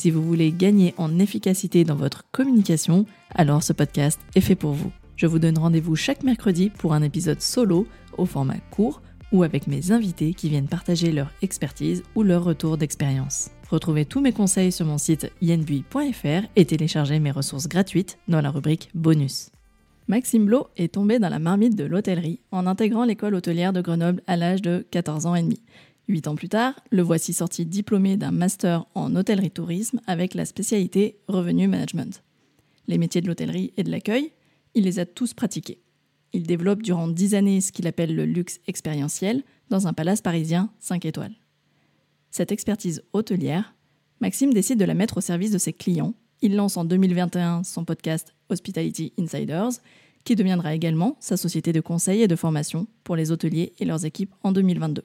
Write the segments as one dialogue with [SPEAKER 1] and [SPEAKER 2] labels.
[SPEAKER 1] Si vous voulez gagner en efficacité dans votre communication, alors ce podcast est fait pour vous. Je vous donne rendez-vous chaque mercredi pour un épisode solo au format court ou avec mes invités qui viennent partager leur expertise ou leur retour d'expérience. Retrouvez tous mes conseils sur mon site yenbui.fr et téléchargez mes ressources gratuites dans la rubrique bonus. Maxime Blo est tombé dans la marmite de l'hôtellerie en intégrant l'école hôtelière de Grenoble à l'âge de 14 ans et demi. Huit ans plus tard, le voici sorti diplômé d'un master en hôtellerie tourisme avec la spécialité revenu management. Les métiers de l'hôtellerie et de l'accueil, il les a tous pratiqués. Il développe durant dix années ce qu'il appelle le luxe expérientiel dans un palace parisien 5 étoiles. Cette expertise hôtelière, Maxime décide de la mettre au service de ses clients. Il lance en 2021 son podcast Hospitality Insiders, qui deviendra également sa société de conseil et de formation pour les hôteliers et leurs équipes en 2022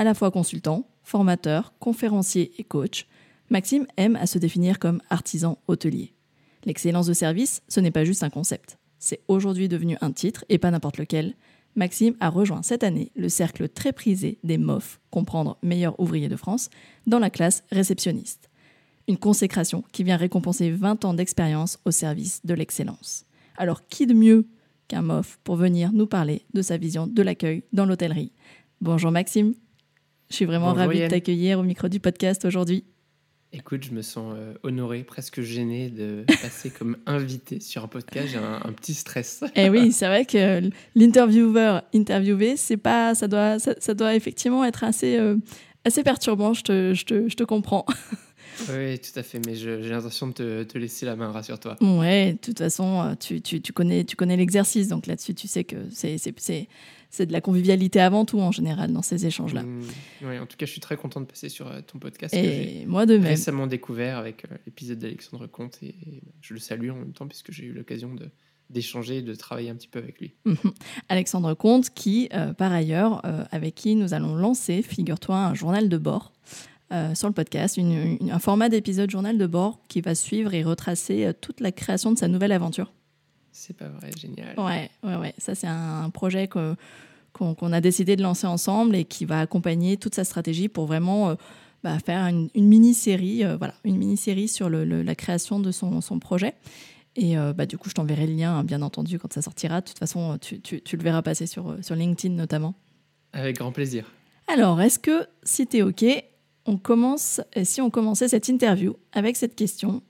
[SPEAKER 1] à la fois consultant, formateur, conférencier et coach, Maxime aime à se définir comme artisan hôtelier. L'excellence de service, ce n'est pas juste un concept. C'est aujourd'hui devenu un titre et pas n'importe lequel. Maxime a rejoint cette année le cercle très prisé des MOF, comprendre meilleur ouvrier de France, dans la classe réceptionniste. Une consécration qui vient récompenser 20 ans d'expérience au service de l'excellence. Alors qui de mieux qu'un MOF pour venir nous parler de sa vision de l'accueil dans l'hôtellerie? Bonjour Maxime. Je suis vraiment ravie de t'accueillir au micro du podcast aujourd'hui.
[SPEAKER 2] Écoute, je me sens euh, honoré, presque gêné de passer comme invité sur un podcast. J'ai un, petit stress.
[SPEAKER 1] Eh oui, c'est vrai que l'intervieweur interviewé, c'est pas, ça doit, ça, doit effectivement être assez, euh, assez perturbant. Je te, je te, je te comprends.
[SPEAKER 2] Oui, tout à fait, mais j'ai l'intention de te, te, laisser la main, rassure-toi.
[SPEAKER 1] Ouais, de toute façon, euh, tu, tu, tu connais, tu connais l'exercice, donc là-dessus, tu sais que c'est c'est de la convivialité avant tout en général dans ces échanges-là.
[SPEAKER 2] Mmh, en tout cas, je suis très content de passer sur euh, ton podcast.
[SPEAKER 1] Et moi de même.
[SPEAKER 2] Récemment découvert avec euh, l'épisode d'Alexandre Comte et, je le salue en même temps puisque j'ai eu l'occasion de d'échanger et de travailler un petit peu avec lui. Mmh.
[SPEAKER 1] Alexandre Comte, qui, euh, par ailleurs, avec qui nous allons lancer, figure-toi, un journal de bord sur le podcast, un format d'épisode journal de bord qui va suivre et retracer toute la création de sa nouvelle aventure.
[SPEAKER 2] C'est pas vrai, génial.
[SPEAKER 1] Ouais, ouais, ouais. Ça, c'est un projet qu'on a décidé de lancer ensemble et qui va accompagner toute sa stratégie pour vraiment euh, bah, faire une, mini-série, euh, voilà, une mini-série sur le, la création de son, son projet. Et euh, bah, du coup, je t'enverrai le lien, bien entendu, quand ça sortira. De toute façon, tu, tu, tu le verras passer sur, sur LinkedIn notamment.
[SPEAKER 2] Avec grand plaisir.
[SPEAKER 1] Alors, est-ce que, si tu es OK, on commence, si on commençait cette interview avec cette question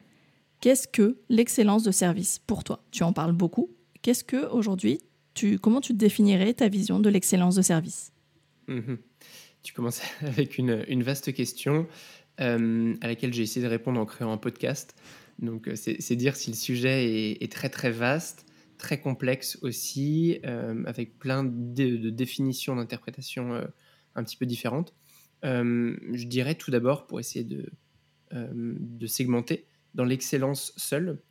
[SPEAKER 1] Qu'est-ce que l'excellence de service pour toi? Tu en parles beaucoup. Qu'est-ce que aujourd'hui, tu, comment tu définirais ta vision de l'excellence de service?
[SPEAKER 2] Mhm. Tu commences avec une, vaste question euh, à laquelle j'ai essayé de répondre en créant un podcast. Donc, euh, c'est dire si le sujet est, très très vaste, très complexe aussi, euh, avec plein de, définitions, d'interprétations un petit peu différentes. je dirais tout d'abord, pour essayer de, de segmenter, dans l'excellence seule,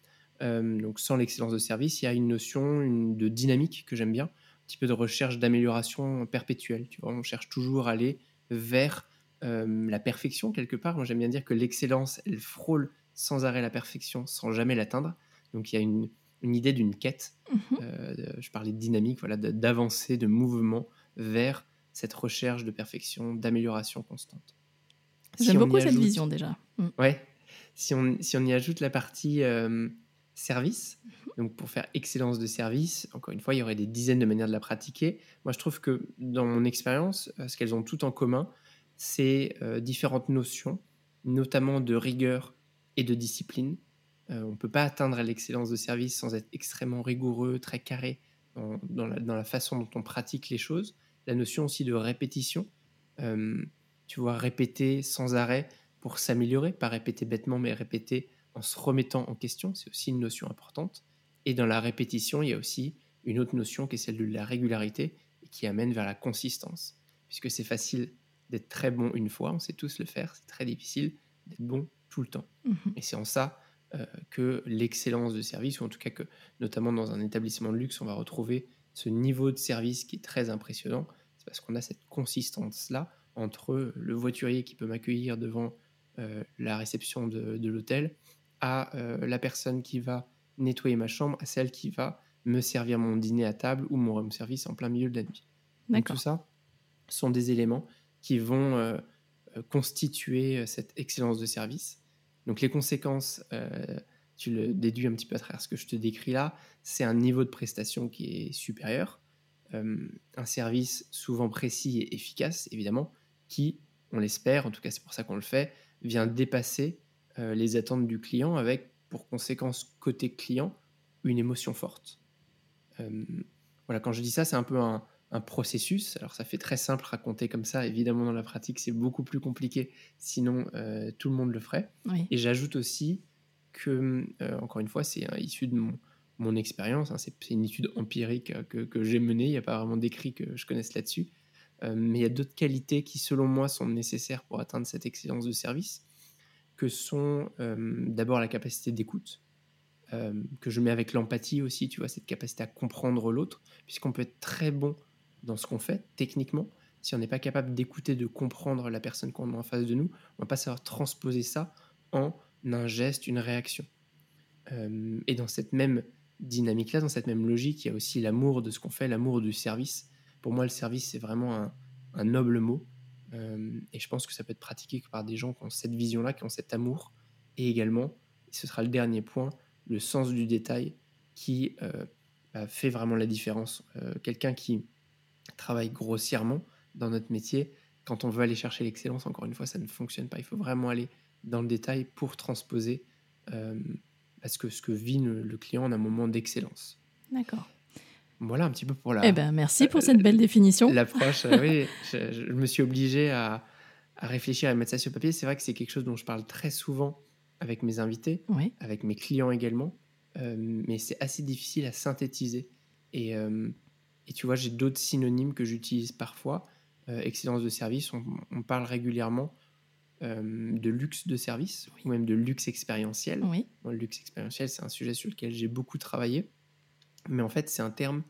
[SPEAKER 2] euh, donc sans l'excellence de service, il y a une notion de dynamique que j'aime bien, un petit peu de recherche d'amélioration perpétuelle. Tu vois, on cherche toujours à aller vers euh, la perfection quelque part. Moi, j'aime bien dire que l'excellence, elle frôle sans arrêt la perfection, sans jamais l'atteindre. Donc, il y a une, idée d'une quête. Mhm. Euh, je parlais de dynamique, voilà, d'avancer, de, mouvement vers cette recherche de perfection, d'amélioration constante.
[SPEAKER 1] J'aime beaucoup cette vision déjà.
[SPEAKER 2] Mm. Ouais, si on, y ajoute la partie euh, service, donc pour faire excellence de service, encore une fois, il y aurait des dizaines de manières de la pratiquer. Moi, je trouve que dans mon expérience, euh, ce qu'elles ont tout en commun, c'est euh, différentes notions, notamment de rigueur et de discipline. on ne peut pas atteindre l'excellence de service sans être extrêmement rigoureux, très carré dans, la, façon dont on pratique les choses. La notion aussi de répétition. tu vois, répéter sans arrêt pour s'améliorer, pas répéter bêtement, mais répéter en se remettant en question, c'est aussi une notion importante. Et dans la répétition, il y a aussi une autre notion qui est celle de la régularité et qui amène vers la consistance. Puisque c'est facile d'être très bon une fois, on sait tous le faire, c'est très difficile d'être bon tout le temps. Mhm. Et c'est en ça que l'excellence de service, ou en tout cas que, notamment dans un établissement de luxe, on va retrouver ce niveau de service qui est très impressionnant. C'est parce qu'on a cette consistance-là entre le voiturier qui peut m'accueillir devant la réception de, de l'hôtel à la personne qui va nettoyer ma chambre, à celle qui va me servir mon dîner à table ou mon room service en plein milieu de la nuit. Donc, tout ça sont des éléments qui vont euh, euh, constituer euh, cette excellence de service. Donc les conséquences, tu le déduis un petit peu à travers ce que je te décris là, c'est un niveau de prestation qui est supérieur, un service souvent précis et efficace, évidemment, qui, on l'espère, en tout cas c'est pour ça qu'on le fait, vient dépasser les attentes du client avec pour conséquence côté client une émotion forte. voilà, quand je dis ça, c'est un peu un, un processus. Alors ça fait très simple raconter comme ça. Évidemment, dans la pratique, c'est beaucoup plus compliqué. Sinon, euh, tout le monde le ferait. Et j'ajoute aussi que, euh, encore une fois, c'est issu de mon, expérience. Hein. c'est une étude empirique euh, que, j'ai menée. Il n'y a pas vraiment d'écrit que je connaisse là-dessus. Mais il y a d'autres qualités qui, selon moi, sont nécessaires pour atteindre cette excellence de service, que sont d'abord la capacité d'écoute. que je mets avec l'empathie aussi, tu vois, cette capacité à comprendre l'autre, puisqu'on peut être très bon dans ce qu'on fait, techniquement, si on n'est pas capable d'écouter, de comprendre la personne qu'on a en face de nous, on va pas savoir transposer ça en un geste, une réaction. Euh, et dans cette même dynamique-là, dans cette même logique, il y a aussi l'amour de ce qu'on fait, l'amour du service. Pour moi, le service, c'est vraiment un, noble mot. Euh, et je pense que ça peut être pratiqué par des gens qui ont cette vision-là, qui ont cet amour. Et également, ce sera le dernier point, le sens du détail qui euh, bah, fait vraiment la différence. Quelqu'un qui travaille grossièrement dans notre métier. Quand on veut aller chercher l'excellence, encore une fois, ça ne fonctionne pas. Il faut vraiment aller dans le détail pour transposer euh, parce que ce que vit le, client en un moment d'excellence.
[SPEAKER 1] D'accord.
[SPEAKER 2] Voilà un petit peu pour la.
[SPEAKER 1] Eh ben, merci pour cette belle définition.
[SPEAKER 2] L'approche, euh, oui, je, me suis obligé à, à, réfléchir, à mettre ça sur papier. C'est vrai que c'est quelque chose dont je parle très souvent avec mes invités, avec mes clients également, euh, mais c'est assez difficile à synthétiser. Et, euh, et tu vois, j'ai d'autres synonymes que j'utilise parfois. Euh, excellence de service, on, parle régulièrement euh, de luxe de service ou même de luxe expérientiel.
[SPEAKER 1] Oui.
[SPEAKER 2] le luxe expérientiel, c'est un sujet sur lequel j'ai beaucoup travaillé. Mais en fait, c'est un terme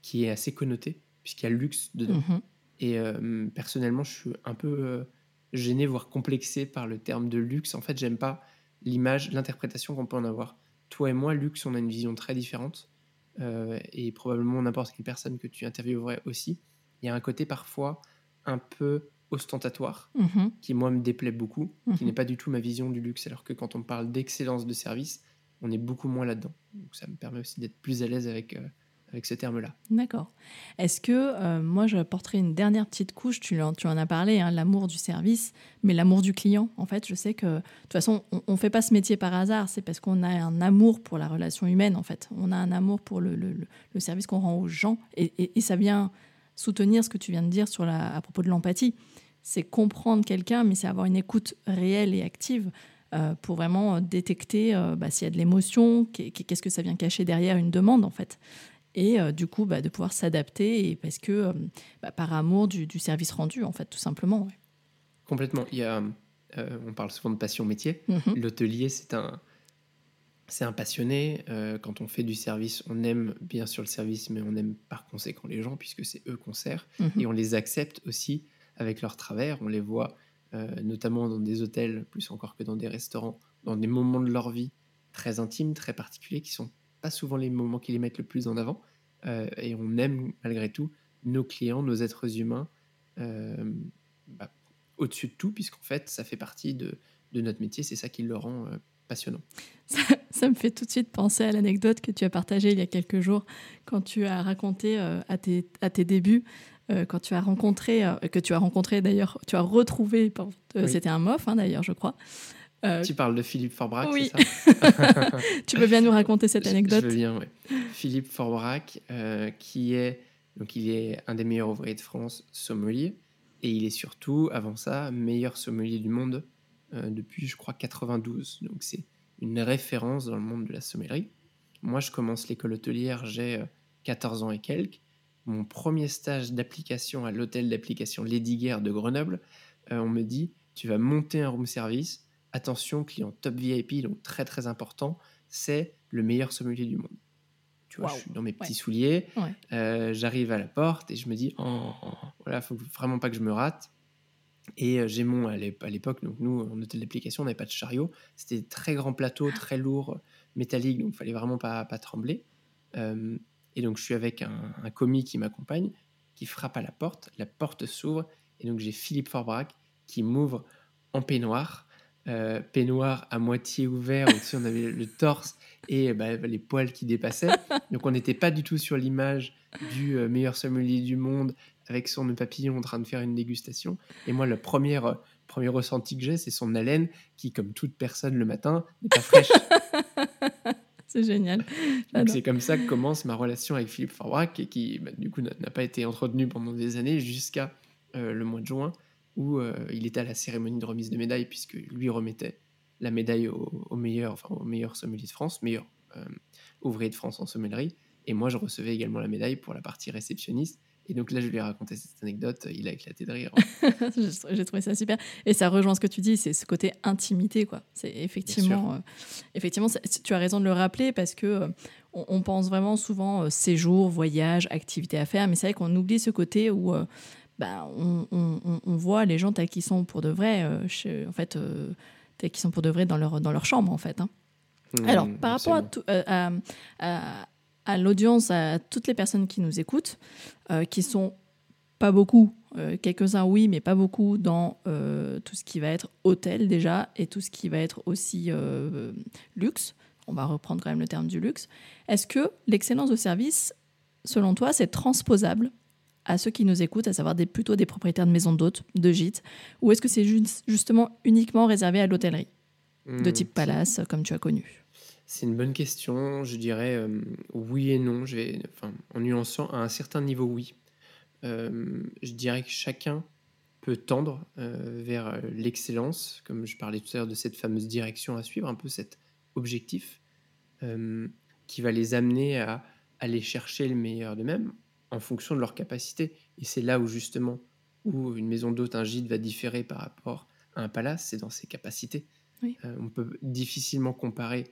[SPEAKER 2] qui est assez connoté puisqu'il y a luxe dedans. Mhm. Et euh, personnellement, je suis un peu gêné, voire complexé par le terme de luxe. En fait, j'aime pas l'image, l'interprétation qu'on peut en avoir. Toi et moi, luxe, on a une vision très différente. Euh, et probablement n'importe quelle personne que tu interviewerais aussi, il y a un côté parfois un peu ostentatoire
[SPEAKER 1] mhm.
[SPEAKER 2] qui moi me déplaît beaucoup, qui
[SPEAKER 1] mhm.
[SPEAKER 2] n'est pas du tout ma vision du luxe, alors que quand on parle d'excellence de service, on est beaucoup moins là-dedans. Donc ça me permet aussi d'être plus à l'aise avec, euh, avec ce terme-là.
[SPEAKER 1] D'accord. Est-ce que euh, moi, je porterai une dernière petite couche, tu en, as parlé, hein, l'amour du service, mais l'amour du client. En fait, je sais que de toute façon, on ne fait pas ce métier par hasard, c'est parce qu'on a un amour pour la relation humaine, en fait. On a un amour pour le, le, service qu'on rend aux gens, et, et, ça vient soutenir ce que tu viens de dire sur la, à propos de l'empathie. C'est comprendre quelqu'un, mais c'est avoir une écoute réelle et active. Euh, pour vraiment détecter euh, bah, s'il y a de l'émotion, qu'est-ce que ça vient cacher derrière une demande en fait. Et euh, du coup bah, de pouvoir s'adapter parce que euh, bah, par amour du, service rendu en fait tout simplement
[SPEAKER 2] complètement. Il y a euh, on parle souvent de passion métier.
[SPEAKER 1] Mhm.
[SPEAKER 2] l'hôtelier c'est un c'est un passionné. Quand on fait du service on aime bien sûr le service mais on aime par conséquent les gens puisque c'est eux qu'on sert.
[SPEAKER 1] Mhm.
[SPEAKER 2] et on les accepte aussi avec leur travers. On les voit notamment dans des hôtels plus encore que dans des restaurants dans des moments de leur vie très intimes très particuliers qui sont pas souvent les moments qui les mettent le plus en avant. Euh, et on aime malgré tout nos clients, nos êtres humains, euh, bah, au-dessus de tout, puisqu'en fait, ça fait partie de, notre métier. C'est ça qui le rend euh, passionnant.
[SPEAKER 1] Ça, me fait tout de suite penser à l'anecdote que tu as partagée il y a quelques jours quand tu as raconté à, tes, à tes débuts. Quand tu as rencontré, que tu as rencontré d'ailleurs, tu as retrouvé, c'était un mof hein, d'ailleurs, je crois,
[SPEAKER 2] euh, tu parles de Philippe Forbrac,
[SPEAKER 1] oui.
[SPEAKER 2] c'est ça
[SPEAKER 1] Tu peux bien nous raconter cette anecdote
[SPEAKER 2] Je, veux bien, oui. Philippe Forbrac, euh, qui est, donc il est un des meilleurs ouvriers de France sommelier, et il est surtout, avant ça, meilleur sommelier du monde euh, depuis, je crois, 92. Donc c'est une référence dans le monde de la sommellerie. Moi, je commence l'école hôtelière, j'ai 14 ans et quelques. Mon premier stage d'application à l'hôtel d'application Lady Guerre de Grenoble, on me dit, tu vas monter un room service attention, client top VIP, donc très très important, c'est le meilleur sommelier du monde. Tu vois, je suis dans mes petits souliers, euh, j'arrive à la porte et je me dis, oh, voilà, faut vraiment pas que je me rate. Et euh, j'ai mon, à l'époque, donc nous, en hôtel d'application, on n'avait pas de chariot. C'était très grand plateau, ah. très lourd, métallique, donc il fallait vraiment pas, pas trembler. Euh, et donc je suis avec un, commis qui m'accompagne, qui frappe à la porte, la porte s'ouvre, et donc j'ai Philippe Forbrac qui m'ouvre en peignoir, euh, peignoir à moitié ouvert, au-dessus on avait le torse et bah, les poils qui dépassaient. Donc on n'était pas du tout sur l'image du euh, meilleur sommelier du monde avec son papillon en train de faire une dégustation. Et moi, le premier, euh, premier ressenti que j'ai, c'est son haleine qui, comme toute personne le matin, n'est pas fraîche.
[SPEAKER 1] c'est génial.
[SPEAKER 2] c'est comme ça que commence ma relation avec Philippe Forbrac et qui, bah, du coup, n'a pas été entretenue pendant des années jusqu'à le mois de juin où euh, il était à la cérémonie de remise de médaille, puisque lui remettait la médaille au, meilleur, enfin, au meilleur sommelier de France, meilleur euh, ouvrier de France en sommellerie. Et moi, je recevais également la médaille pour la partie réceptionniste. Et donc là, je lui ai raconté cette anecdote, il a éclaté de rire.
[SPEAKER 1] J'ai trouvé ça super. Et ça rejoint ce que tu dis, c'est ce côté intimité, quoi. C'est effectivement, euh, effectivement, tu as raison de le rappeler parce que on, pense vraiment souvent séjour, voyage, activité à faire, mais c'est vrai qu'on oublie ce côté où bah, on, voit les gens tels qu'ils sont pour de vrai, euh, en fait, euh, tels qu'ils sont pour de vrai dans leur, dans leur chambre, en fait. Hein. Mmh, Alors, par rapport euh, à, à, à, l'audience, à toutes les personnes qui nous écoutent, qui sont pas beaucoup, quelques-uns oui, mais pas beaucoup dans tout ce qui va être hôtel déjà et tout ce qui va être aussi luxe. On va reprendre quand même le terme du luxe. Est-ce que l'excellence de service, selon toi, c'est transposable à ceux qui nous écoutent, à savoir des, plutôt des propriétaires de maisons d'hôtes, de gîtes, ou est-ce que c'est justement uniquement réservé à l'hôtellerie, de hmm, type palace, comme tu as connu?
[SPEAKER 2] C'est une bonne question. Je dirais euh, oui et non. Je vais, enfin, en nuançant à un certain niveau, oui. Euh, je dirais que chacun peut tendre euh, vers l'excellence, comme je parlais tout à l'heure de cette fameuse direction à suivre, un peu cet objectif qui va les amener à aller chercher le meilleur d'eux-mêmes en fonction de leur capacité. Et c'est là où justement, où une maison d'hôte, un gîte va différer par rapport à un palace, c'est dans ses capacités. On peut difficilement comparer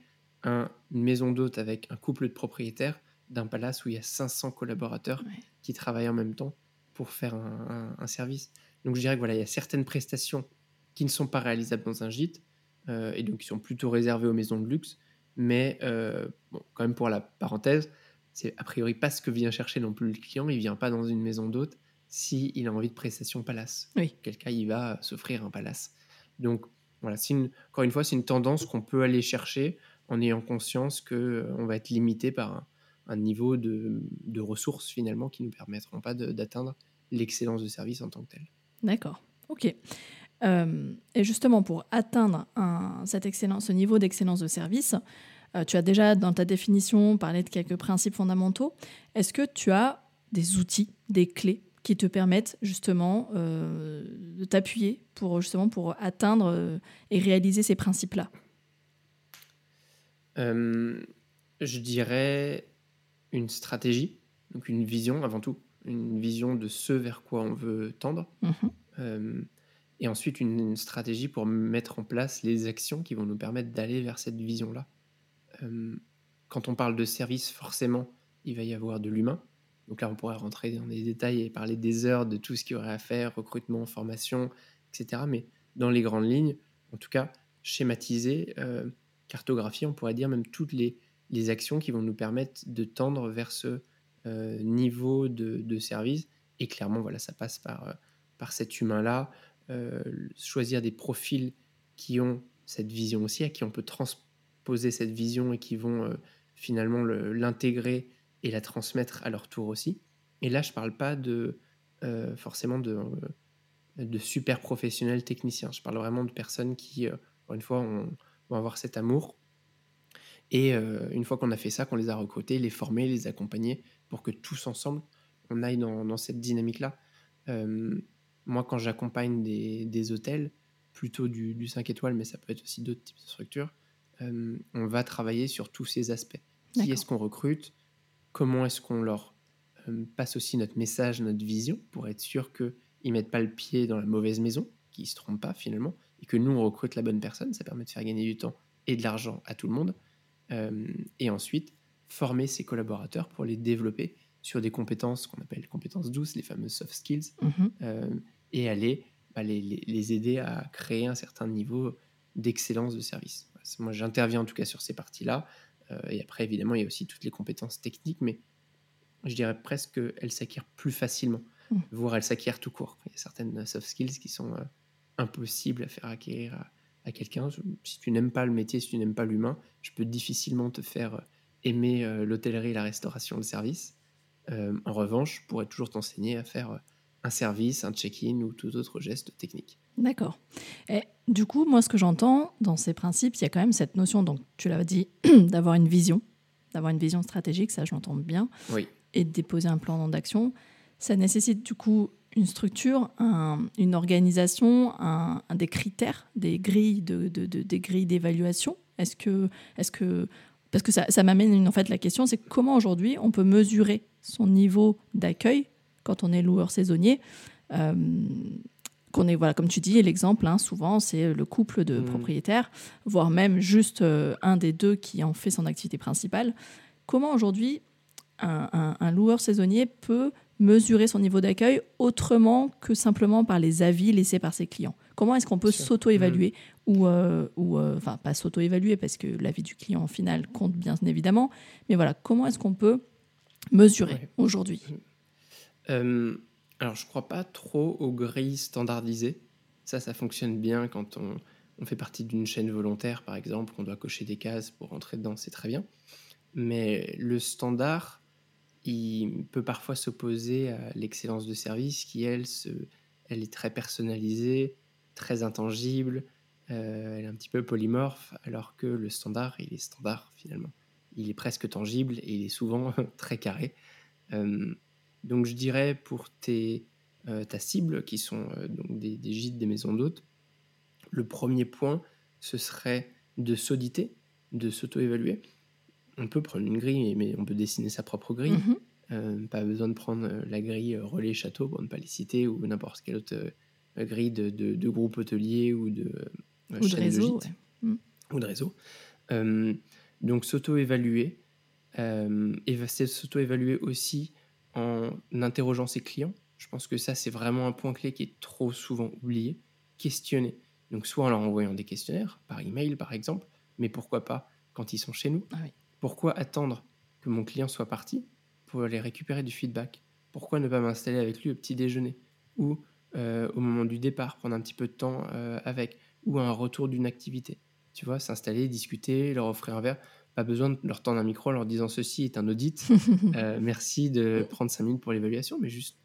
[SPEAKER 2] une maison d'hôte avec un couple de propriétaires d'un palace où il y a 500 collaborateurs qui travaillent en même temps pour faire un, service. Donc je dirais que voilà, il y a certaines prestations qui ne sont pas réalisables dans un gîte euh, et donc qui sont plutôt réservées aux maisons de luxe. Mais euh, bon, quand même pour la parenthèse, c'est a priori pas ce que vient chercher non plus le client. Il vient pas dans une maison d'hôte s'il il a envie de prestation palace.
[SPEAKER 1] Oui.
[SPEAKER 2] Quel cas il va s'offrir un palace. Donc voilà, une, encore une fois, c'est une tendance qu'on peut aller chercher en ayant conscience que euh, va être limité par un, niveau de, ressources finalement qui nous permettront pas d'atteindre l'excellence de service en tant que tel.
[SPEAKER 1] D'accord. Ok. Euh, et justement, pour atteindre cette excellence, ce niveau d'excellence de service, euh, tu as déjà dans ta définition parlé de quelques principes fondamentaux. Est-ce que tu as des outils, des clés qui te permettent justement de t'appuyer pour justement pour atteindre et réaliser ces principes-là?
[SPEAKER 2] Je dirais une stratégie, donc une vision avant tout, une vision de ce vers quoi on veut tendre. Mhm. et ensuite une, stratégie pour mettre en place les actions qui vont nous permettre d'aller vers cette vision-là. Euh, quand on parle de service, forcément, il va y avoir de l'humain. Donc là, on pourrait rentrer dans des détails et parler des heures de tout ce qu'il y aurait à faire, recrutement, formation, etc. Mais dans les grandes lignes, en tout cas, schématiser, euh, cartographier, on pourrait dire même toutes les, les, actions qui vont nous permettre de tendre vers ce euh, niveau de, service. Et clairement, voilà, ça passe par, par cet humain-là, choisir des profils qui ont cette vision aussi, à qui on peut transmettre poser cette vision et qui vont euh, finalement l'intégrer et la transmettre à leur tour aussi. Et là, je ne parle pas de euh, forcément de, euh, de super professionnels techniciens. Je parle vraiment de personnes qui, encore une fois, vont avoir cet amour. Et une fois qu'on a fait ça, qu'on les a recrutés, les former, les accompagner pour que tous ensemble, on aille dans, cette dynamique-là. moi, quand j'accompagne des, des, hôtels, plutôt du, du 5 étoiles, mais ça peut être aussi d'autres types de structures, euh, on va travailler sur tous ces aspects. Qui est-ce qu'on recrute? Comment est-ce qu'on leur euh, passe aussi notre message, notre vision, pour être sûr qu'ils ne mettent pas le pied dans la mauvaise maison, qu'ils ne se trompent pas finalement, et que nous, on recrute la bonne personne. Ça permet de faire gagner du temps et de l'argent à tout le monde. Euh, et ensuite, former ses collaborateurs pour les développer sur des compétences qu'on appelle compétences douces, les fameuses soft skills,
[SPEAKER 1] Mhm.
[SPEAKER 2] euh, et aller bah, les, les- les aider à créer un certain niveau d'excellence de service. Moi, j'interviens en tout cas sur ces parties-là. Euh, et après, évidemment, il y a aussi toutes les compétences techniques, mais je dirais presque qu'elles s'acquièrent plus facilement,
[SPEAKER 1] Mm.
[SPEAKER 2] voire elles s'acquièrent tout court. Il y a certaines soft skills qui sont impossibles à faire acquérir à, à quelqu'un. Si tu n'aimes pas le métier, si tu n'aimes pas l'humain, je peux difficilement te faire euh, aimer euh, l'hôtellerie, la restauration, le service. Euh, en revanche, je pourrais toujours t'enseigner à faire un service, un check-in ou tout autre geste technique.
[SPEAKER 1] D'accord. Et du coup, moi, ce que j'entends dans ces principes, il y a quand même cette notion, donc tu l'as dit, d'avoir une vision, d'avoir une vision stratégique, ça je l'entends bien,
[SPEAKER 2] Oui,
[SPEAKER 1] et de déposer un plan d'action. Ça nécessite du coup une structure, un- une organisation, un, un- des critères, des grilles de, de- de- des grilles d'évaluation. Est-ce que, est-ce que, parce que ça, ça m'amène en fait la question, c'est comment aujourd'hui on peut mesurer son niveau d'accueil quand on est loueur saisonnier. euh, qu'on est voilà comme tu dis l'exemple hein, souvent c'est le couple de
[SPEAKER 2] Mhm.
[SPEAKER 1] propriétaires voire même juste euh, un des deux qui en fait son activité principale comment aujourd'hui un, un- un loueur saisonnier peut mesurer son niveau d'accueil autrement que simplement par les avis laissés par ses clients Comment est-ce qu'on peut s'auto-évaluer ou, euh, ou euh, enfin pas s'auto-évaluer parce que l'avis du client au final compte bien évidemment, mais voilà comment est-ce qu'on peut mesurer
[SPEAKER 2] Ouais.
[SPEAKER 1] aujourd'hui?
[SPEAKER 2] Euh, alors, je crois pas trop aux grilles standardisées. Ça, ça fonctionne bien quand on, on fait partie d'une chaîne volontaire, par exemple, qu'on doit cocher des cases pour rentrer dedans, c'est très bien. Mais le standard, il peut parfois s'opposer à l'excellence de service qui, elle, elle est très personnalisée, très intangible, euh, elle est un petit peu polymorphe, alors que le standard, il est standard finalement. Il est presque tangible et il est souvent très carré. Euh, donc je dirais pour tes, euh, ta cible, qui sont donc des, des gîtes, des maisons d'hôtes, le premier point, ce serait de s'auditer, de s'auto-évaluer. On peut prendre une grille, mais on peut dessiner sa propre grille.
[SPEAKER 1] Mhm.
[SPEAKER 2] Euh, pas besoin de prendre euh, la grille euh, relais château pour ne pas les citer ou n'importe quelle autre grille de, de, de groupe hôtelier ou de, euh,
[SPEAKER 1] ou de réseau ouais.
[SPEAKER 2] ou de réseau. Euh, donc s'auto-évaluer, euh, s'auto-évaluer aussi en interrogeant ses clients. Je pense que ça, c'est vraiment un point clé qui est trop souvent oublié. Questionner. Donc soit en leur envoyant des questionnaires, par email par exemple, mais pourquoi pas quand ils sont chez nous
[SPEAKER 1] Ah oui.
[SPEAKER 2] Pourquoi attendre que mon client soit parti pour aller récupérer du feedback? Pourquoi ne pas m'installer avec lui au petit déjeuner? Ou euh, au moment du départ, prendre un petit peu de temps euh, avec? Ou à un retour d'une activité? Tu vois, s'installer, discuter, leur offrir un verre. Pas besoin de leur tendre un micro en leur disant ceci est un audit. Euh, merci de prendre cinq minutes pour l'évaluation, mais juste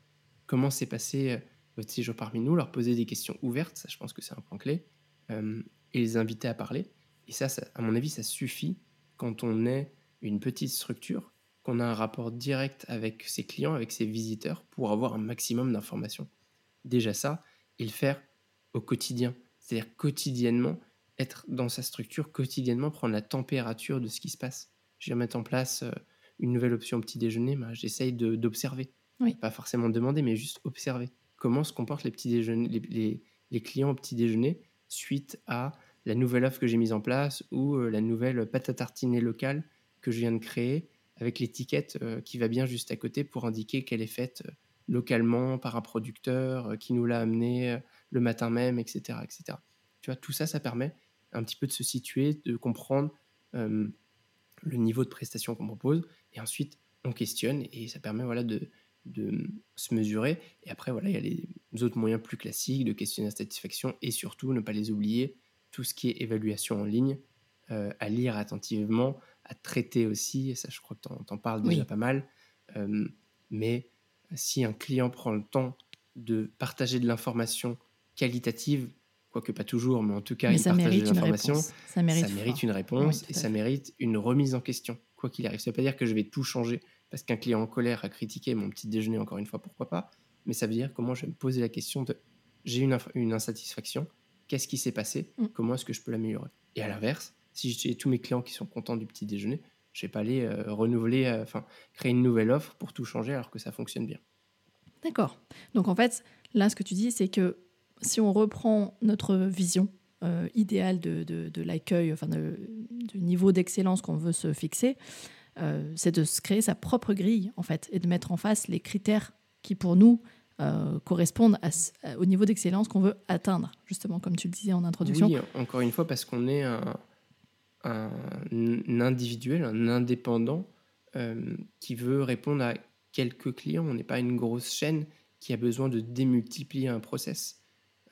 [SPEAKER 2] comment s'est passé votre séjour parmi nous, leur poser des questions ouvertes, ça je pense que c'est un point clé, et les inviter à parler. Et ça, ça, à mon avis, ça suffit quand on est une petite structure, qu'on a un rapport direct avec ses clients, avec ses visiteurs, pour avoir un maximum d'informations. Déjà ça, et le faire au quotidien, c'est-à-dire quotidiennement, être dans sa structure quotidiennement, prendre la température de ce qui se passe. Je vais mettre en place euh, une nouvelle option au petit déjeuner, ben, j'essaye d'observer.
[SPEAKER 1] Oui.
[SPEAKER 2] Pas forcément demander, mais juste observer. Comment se comportent les, petits déjeuners, les, les- les clients au petit déjeuner suite à la nouvelle offre que j'ai mise en place ou euh, la nouvelle pâte à tartiner locale que je viens de créer avec l'étiquette euh, qui va bien juste à côté pour indiquer qu'elle est faite euh, localement par un producteur qui nous l'a amené le matin même, etc., etc. Tu vois, tout ça, ça permet un petit peu de se situer, de comprendre le niveau de prestation qu'on propose, et ensuite on questionne, et ça permet voilà, de, de se mesurer. Et après, voilà, il y a les autres moyens plus classiques de questionner la satisfaction, et surtout, ne pas les oublier, tout ce qui est évaluation en ligne, euh, à lire attentivement, à traiter aussi, et ça je crois que tu en, parles déjà
[SPEAKER 1] Oui.
[SPEAKER 2] pas mal, Euh, mais si un client prend le temps de partager de l'information qualitative, quoique pas toujours, mais en tout cas,
[SPEAKER 1] Mais
[SPEAKER 2] il
[SPEAKER 1] ça
[SPEAKER 2] partage de l'information.
[SPEAKER 1] Ça mérite,
[SPEAKER 2] ça mérite
[SPEAKER 1] fort.
[SPEAKER 2] une réponse
[SPEAKER 1] Oui,
[SPEAKER 2] et ça mérite une remise en question, quoi qu'il arrive. Ça veut pas dire que je vais tout changer parce qu'un client en colère a critiqué mon petit déjeuner, encore une fois, pourquoi pas, mais ça veut dire comment je vais me poser la question de j'ai une, une insatisfaction, qu'est-ce qui s'est passé,
[SPEAKER 1] Mm.
[SPEAKER 2] comment est-ce que je peux l'améliorer. Et à l'inverse, si j'ai tous mes clients qui sont contents du petit déjeuner, je vais pas aller euh, renouveler, euh, enfin créer une nouvelle offre pour tout changer alors que ça fonctionne bien.
[SPEAKER 1] D'accord. Donc en fait, là, ce que tu dis, c'est que si on reprend notre vision euh, idéal de, de, l'accueil, enfin du niveau d'excellence qu'on veut se fixer, c'est de se créer sa propre grille, en fait, et de mettre en face les critères qui, pour nous, euh, correspondent à, au niveau d'excellence qu'on veut atteindre, justement, comme tu le disais en introduction.
[SPEAKER 2] Oui, encore une fois, parce qu'on est un, un, individuel, un indépendant qui veut répondre à quelques clients. On n'est pas une grosse chaîne qui a besoin de démultiplier un process.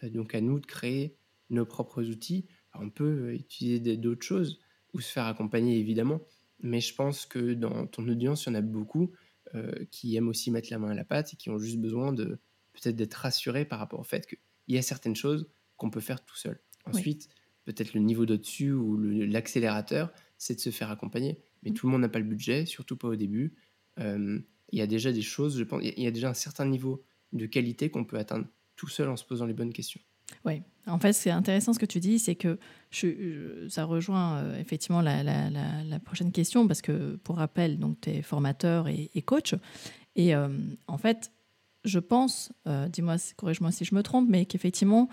[SPEAKER 2] donc à nous de créer nos propres outils. on peut utiliser d'autres choses ou se faire accompagner évidemment, mais je pense que dans ton audience, il y en a beaucoup euh, qui aiment aussi mettre la main à la pâte et qui ont juste besoin de peut-être d'être rassurés par rapport au fait qu'il y a certaines choses qu'on peut faire tout seul. Ensuite, peut-être le niveau d'au-dessus ou l'accélérateur, c'est de se faire accompagner. Mais mmh. tout le monde n'a pas le budget, surtout pas au début. Euh, il y a déjà des choses, je pense, il y a déjà un certain niveau de qualité qu'on peut atteindre tout seul en se posant les bonnes questions.
[SPEAKER 1] Oui, en fait, c'est intéressant ce que tu dis, c'est que ça rejoint euh, effectivement la, prochaine question, parce que pour rappel, tu es formateur et, coach. Et euh, en fait, je pense, euh, dis-moi, corrige-moi si je me trompe, mais qu'effectivement,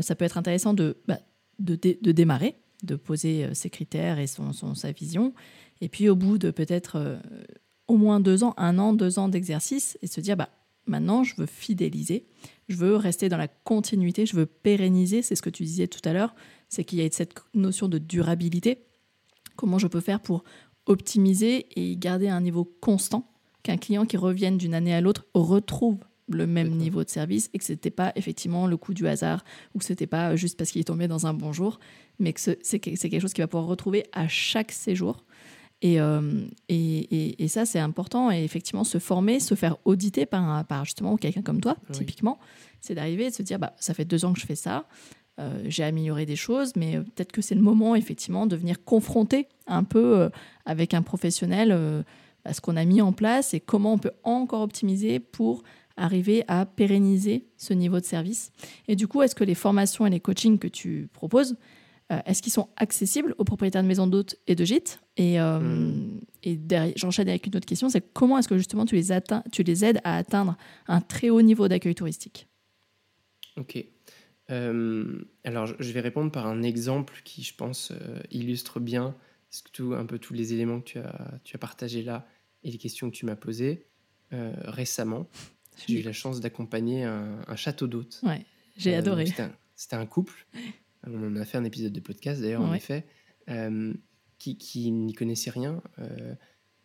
[SPEAKER 1] ça peut être intéressant de, bah, de, démarrer, de poser ses critères et son, son, sa vision. Et puis au bout de peut-être au moins deux ans, un an, deux ans d'exercice, et se dire, bah, Maintenant, je veux fidéliser, je veux rester dans la continuité, je veux pérenniser, c'est ce que tu disais tout à l'heure, c'est qu'il y a cette notion de durabilité. Comment je peux faire pour optimiser et garder un niveau constant, qu'un client qui revienne d'une année à l'autre retrouve le même niveau de service et que ce n'était pas effectivement le coup du hasard ou que ce n'était pas juste parce qu'il est tombé dans un bon jour, mais que c'est quelque chose qu'il va pouvoir retrouver à chaque séjour euh, et, et, et, ça, c'est important. Et effectivement, se former, se faire auditer par, par justement quelqu'un comme toi, typiquement, c'est d'arriver et de se dire bah, ça fait deux ans que je fais ça, euh, j'ai amélioré des choses, mais euh, peut-être que c'est le moment, effectivement, de venir confronter un peu avec un professionnel bah, ce qu'on a mis en place et comment on peut encore optimiser pour arriver à pérenniser ce niveau de service. Et du coup, est-ce que les formations et les coachings que tu proposes, est-ce qu'ils sont accessibles aux propriétaires de maisons d'hôtes et de gîtes Et, euh, hmm. j'enchaîne avec une autre question, c'est comment est-ce que justement tu les, atteins, tu les aides à atteindre un très haut niveau d'accueil touristique
[SPEAKER 2] Ok. Euh, alors, je vais répondre par un exemple qui, je pense, illustre bien tout, un peu tous les éléments que tu as, tu as partagés là et les questions que tu m'as posées. récemment, j'ai eu la chance d'accompagner un, château d'hôtes.
[SPEAKER 1] Ouais, j'ai adoré.
[SPEAKER 2] C'était un, couple on en a fait un épisode de podcast d'ailleurs, en effet, euh, qui, qui n'y connaissait rien. Euh,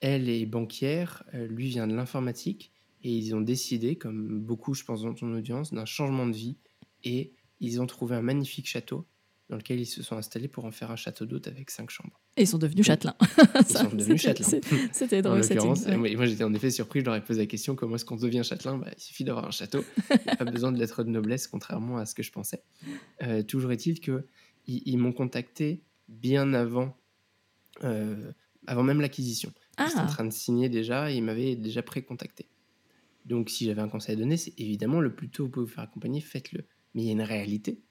[SPEAKER 2] elle est banquière, euh, lui vient de l'informatique, et ils ont décidé, comme beaucoup, je pense, dans ton audience, d'un changement de vie, et ils ont trouvé un magnifique château dans lequel ils se sont installés pour en faire un château d'hôte avec cinq chambres.
[SPEAKER 1] Et ils sont devenus châtelains.
[SPEAKER 2] Ils sont devenus châtelains.
[SPEAKER 1] C'était drôle.
[SPEAKER 2] En moi j'étais en effet surpris, je leur ai posé la question comment est-ce qu'on devient châtelain? Bah, Il suffit d'avoir un château, il n'y a pas besoin de lettres de noblesse, contrairement à ce que je pensais. Euh, toujours est-il qu'ils ils, m'ont contacté bien avant, euh, avant même l'acquisition. Ils étaient en ah. train de signer déjà, et ils m'avaient déjà pré-contacté. Donc si j'avais un conseil à donner, c'est évidemment le plus tôt vous pouvez vous faire accompagner, faites-le. Mais il y a une réalité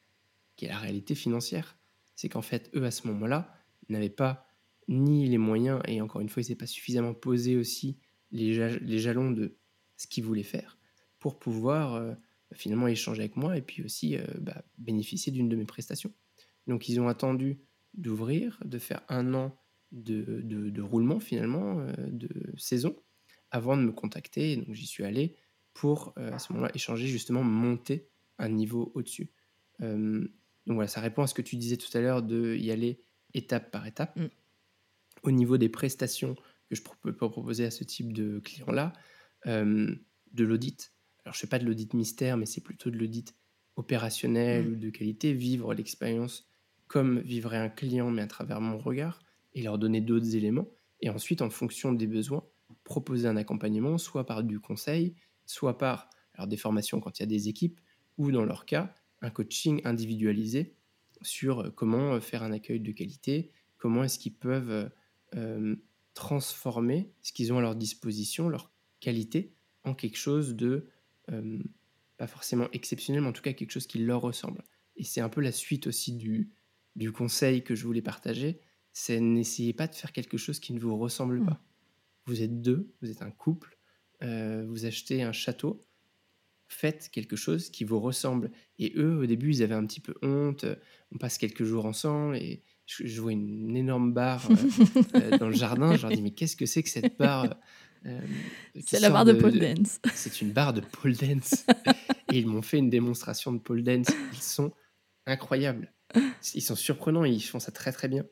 [SPEAKER 2] qui est la réalité financière. C'est qu'en fait, eux, à ce moment-là, n'avaient pas ni les moyens, et encore une fois, ils n'étaient pas suffisamment posé aussi les, jalons de ce qu'ils voulaient faire pour pouvoir euh, finalement échanger avec moi et puis aussi euh, bah, bénéficier d'une de mes prestations. Donc ils ont attendu d'ouvrir, de faire un an de, de, roulement finalement, euh, de saison, avant de me contacter. donc j'y suis allé pour à ce moment-là échanger, justement monter un niveau au-dessus. Donc voilà, ça répond à ce que tu disais tout à l'heure de y aller étape par étape. Mm. Au niveau des prestations que je peux proposer à ce type de client-là, euh, de l'audit. Alors je fais pas de l'audit mystère, mais c'est plutôt de l'audit opérationnel mm. ou de qualité, vivre l'expérience comme vivrait un client, mais à travers mon regard, et leur donner d'autres éléments. Et ensuite, en fonction des besoins, proposer un accompagnement, soit par du conseil, soit par alors des formations quand il y a des équipes, ou dans leur cas, un coaching individualisé sur euh, comment euh, faire un accueil de qualité, comment est-ce qu'ils peuvent euh, transformer ce qu'ils ont à leur disposition, leur qualité, en quelque chose de pas forcément exceptionnel, mais en tout cas quelque chose qui leur ressemble. Et c'est un peu la suite aussi du, du conseil que je voulais partager, c'est n'essayez pas de faire quelque chose qui ne vous ressemble mmh. pas. Vous êtes deux, vous êtes un couple, vous achetez un château, faites quelque chose qui vous ressemble. Et eux, au début, ils avaient un petit peu honte. On passe quelques jours ensemble et je, vois une énorme barre euh, euh, dans le jardin. Je leur dis, mais qu'est-ce que c'est que cette barre
[SPEAKER 1] euh, C'est la barre de, pole dance.
[SPEAKER 2] C'est une barre de pole dance. et ils m'ont fait une démonstration de pole dance. Ils sont incroyables. Ils sont surprenants et ils font ça très très bien.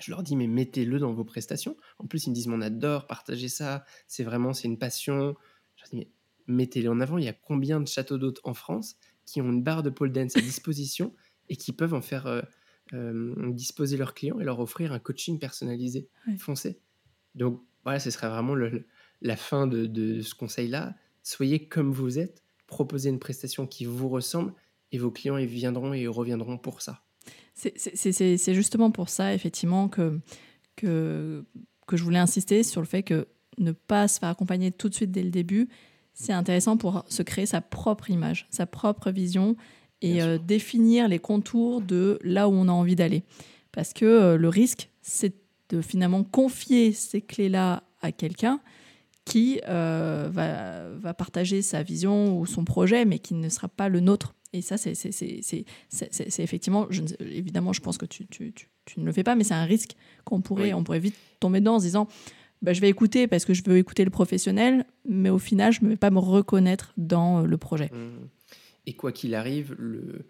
[SPEAKER 2] Je leur dis, mais mettez-le dans vos prestations. En plus, ils me disent, on adore partager ça. C'est vraiment, c'est une passion. Je leur dis, mais mettez-les en avant. Il y a combien de châteaux d'hôtes en France qui ont une barre de pole dance à disposition et qui peuvent en faire euh, euh, disposer leurs clients et leur offrir un coaching personnalisé. Foncez. Donc voilà, ce serait vraiment la fin de, ce conseil-là. Soyez comme vous êtes, proposez une prestation qui vous ressemble et vos clients ils viendront et reviendront pour ça.
[SPEAKER 1] C'est justement pour ça, effectivement, que, que, que je voulais insister sur le fait que ne pas se faire accompagner tout de suite dès le début, c'est intéressant pour se créer sa propre image, sa propre vision et euh, définir les contours de là où on a envie d'aller. Parce que euh, le risque, c'est de finalement confier ces clés-là à quelqu'un qui euh, va, va, partager sa vision ou son projet, mais qui ne sera pas le nôtre. Et ça, c'est effectivement, je, évidemment, je pense que tu, tu, tu, tu, ne le fais pas, mais c'est un risque qu'on pourrait, on pourrait vite tomber dedans en se disant bah, je vais écouter parce que je veux écouter le professionnel, mais au final, je ne vais pas me reconnaître dans euh, le projet. Mmh.
[SPEAKER 2] Et quoi qu'il arrive, le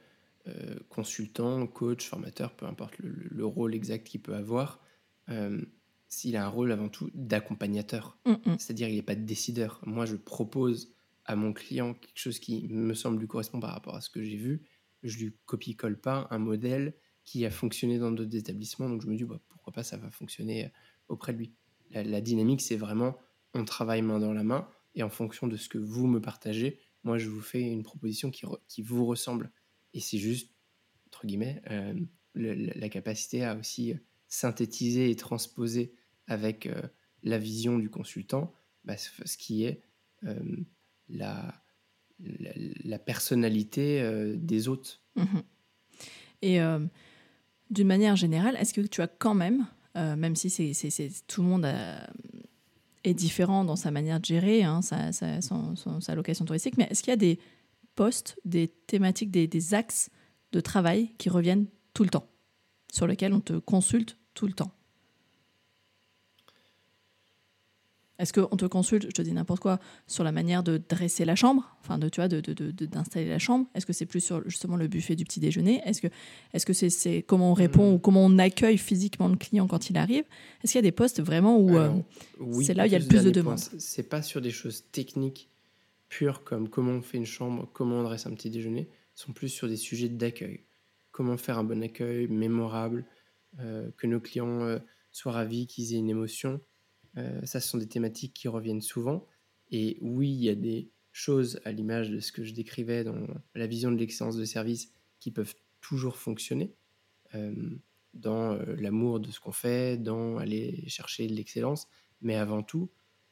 [SPEAKER 2] euh, consultant, coach, formateur, peu importe le, rôle exact qu'il peut avoir, euh, s'il a un rôle avant tout d'accompagnateur, mmh, mmh. c'est-à-dire il n'est pas de décideur. Moi, je propose à mon client quelque chose qui me semble lui correspond par rapport à ce que j'ai vu. Je lui copie-colle pas un modèle qui a fonctionné dans d'autres établissements, donc je me dis bah, pourquoi pas ça va fonctionner auprès de lui la, dynamique, c'est vraiment on travaille main dans la main et en fonction de ce que vous me partagez, moi je vous fais une proposition qui, vous ressemble. Et c'est juste, entre guillemets, euh, la capacité à aussi synthétiser et transposer avec euh, la vision du consultant bah, ce qui est euh, la, personnalité des hôtes.
[SPEAKER 1] Mmh et d'une manière générale, est-ce que tu as quand même euh, même si c'est, tout le monde est différent dans sa manière de gérer hein, sa, sa, location touristique, mais est-ce qu'il y a des postes, des thématiques, des, des axes de travail qui reviennent tout le temps, sur lesquels on te consulte tout le temps? Est-ce qu'on te consulte, je te dis n'importe quoi, sur la manière de dresser la chambre, enfin de tu vois, d'installer de, la chambre? Est-ce que c'est plus sur justement le buffet du petit déjeuner? Est-ce que est-ce que c'est comment on répond hmm. ou comment on accueille physiquement le client quand il arrive? Est-ce qu'il y a des postes vraiment où euh, c'est là où il y a le plus de demandes?
[SPEAKER 2] C'est pas sur des choses techniques pures comme comment on fait une chambre, comment on dresse un petit déjeuner. Ce sont plus sur des sujets d'accueil. Comment faire un bon accueil mémorable, euh, que nos clients euh, soient ravis, qu'ils aient une émotion. Euh, ça, ce sont des thématiques qui reviennent souvent. Et oui, il y a des choses à l'image de ce que je décrivais dans la vision de l'excellence de service qui peuvent toujours fonctionner euh, dans euh, l'amour de ce qu'on fait, dans aller chercher de l'excellence. Mais avant tout,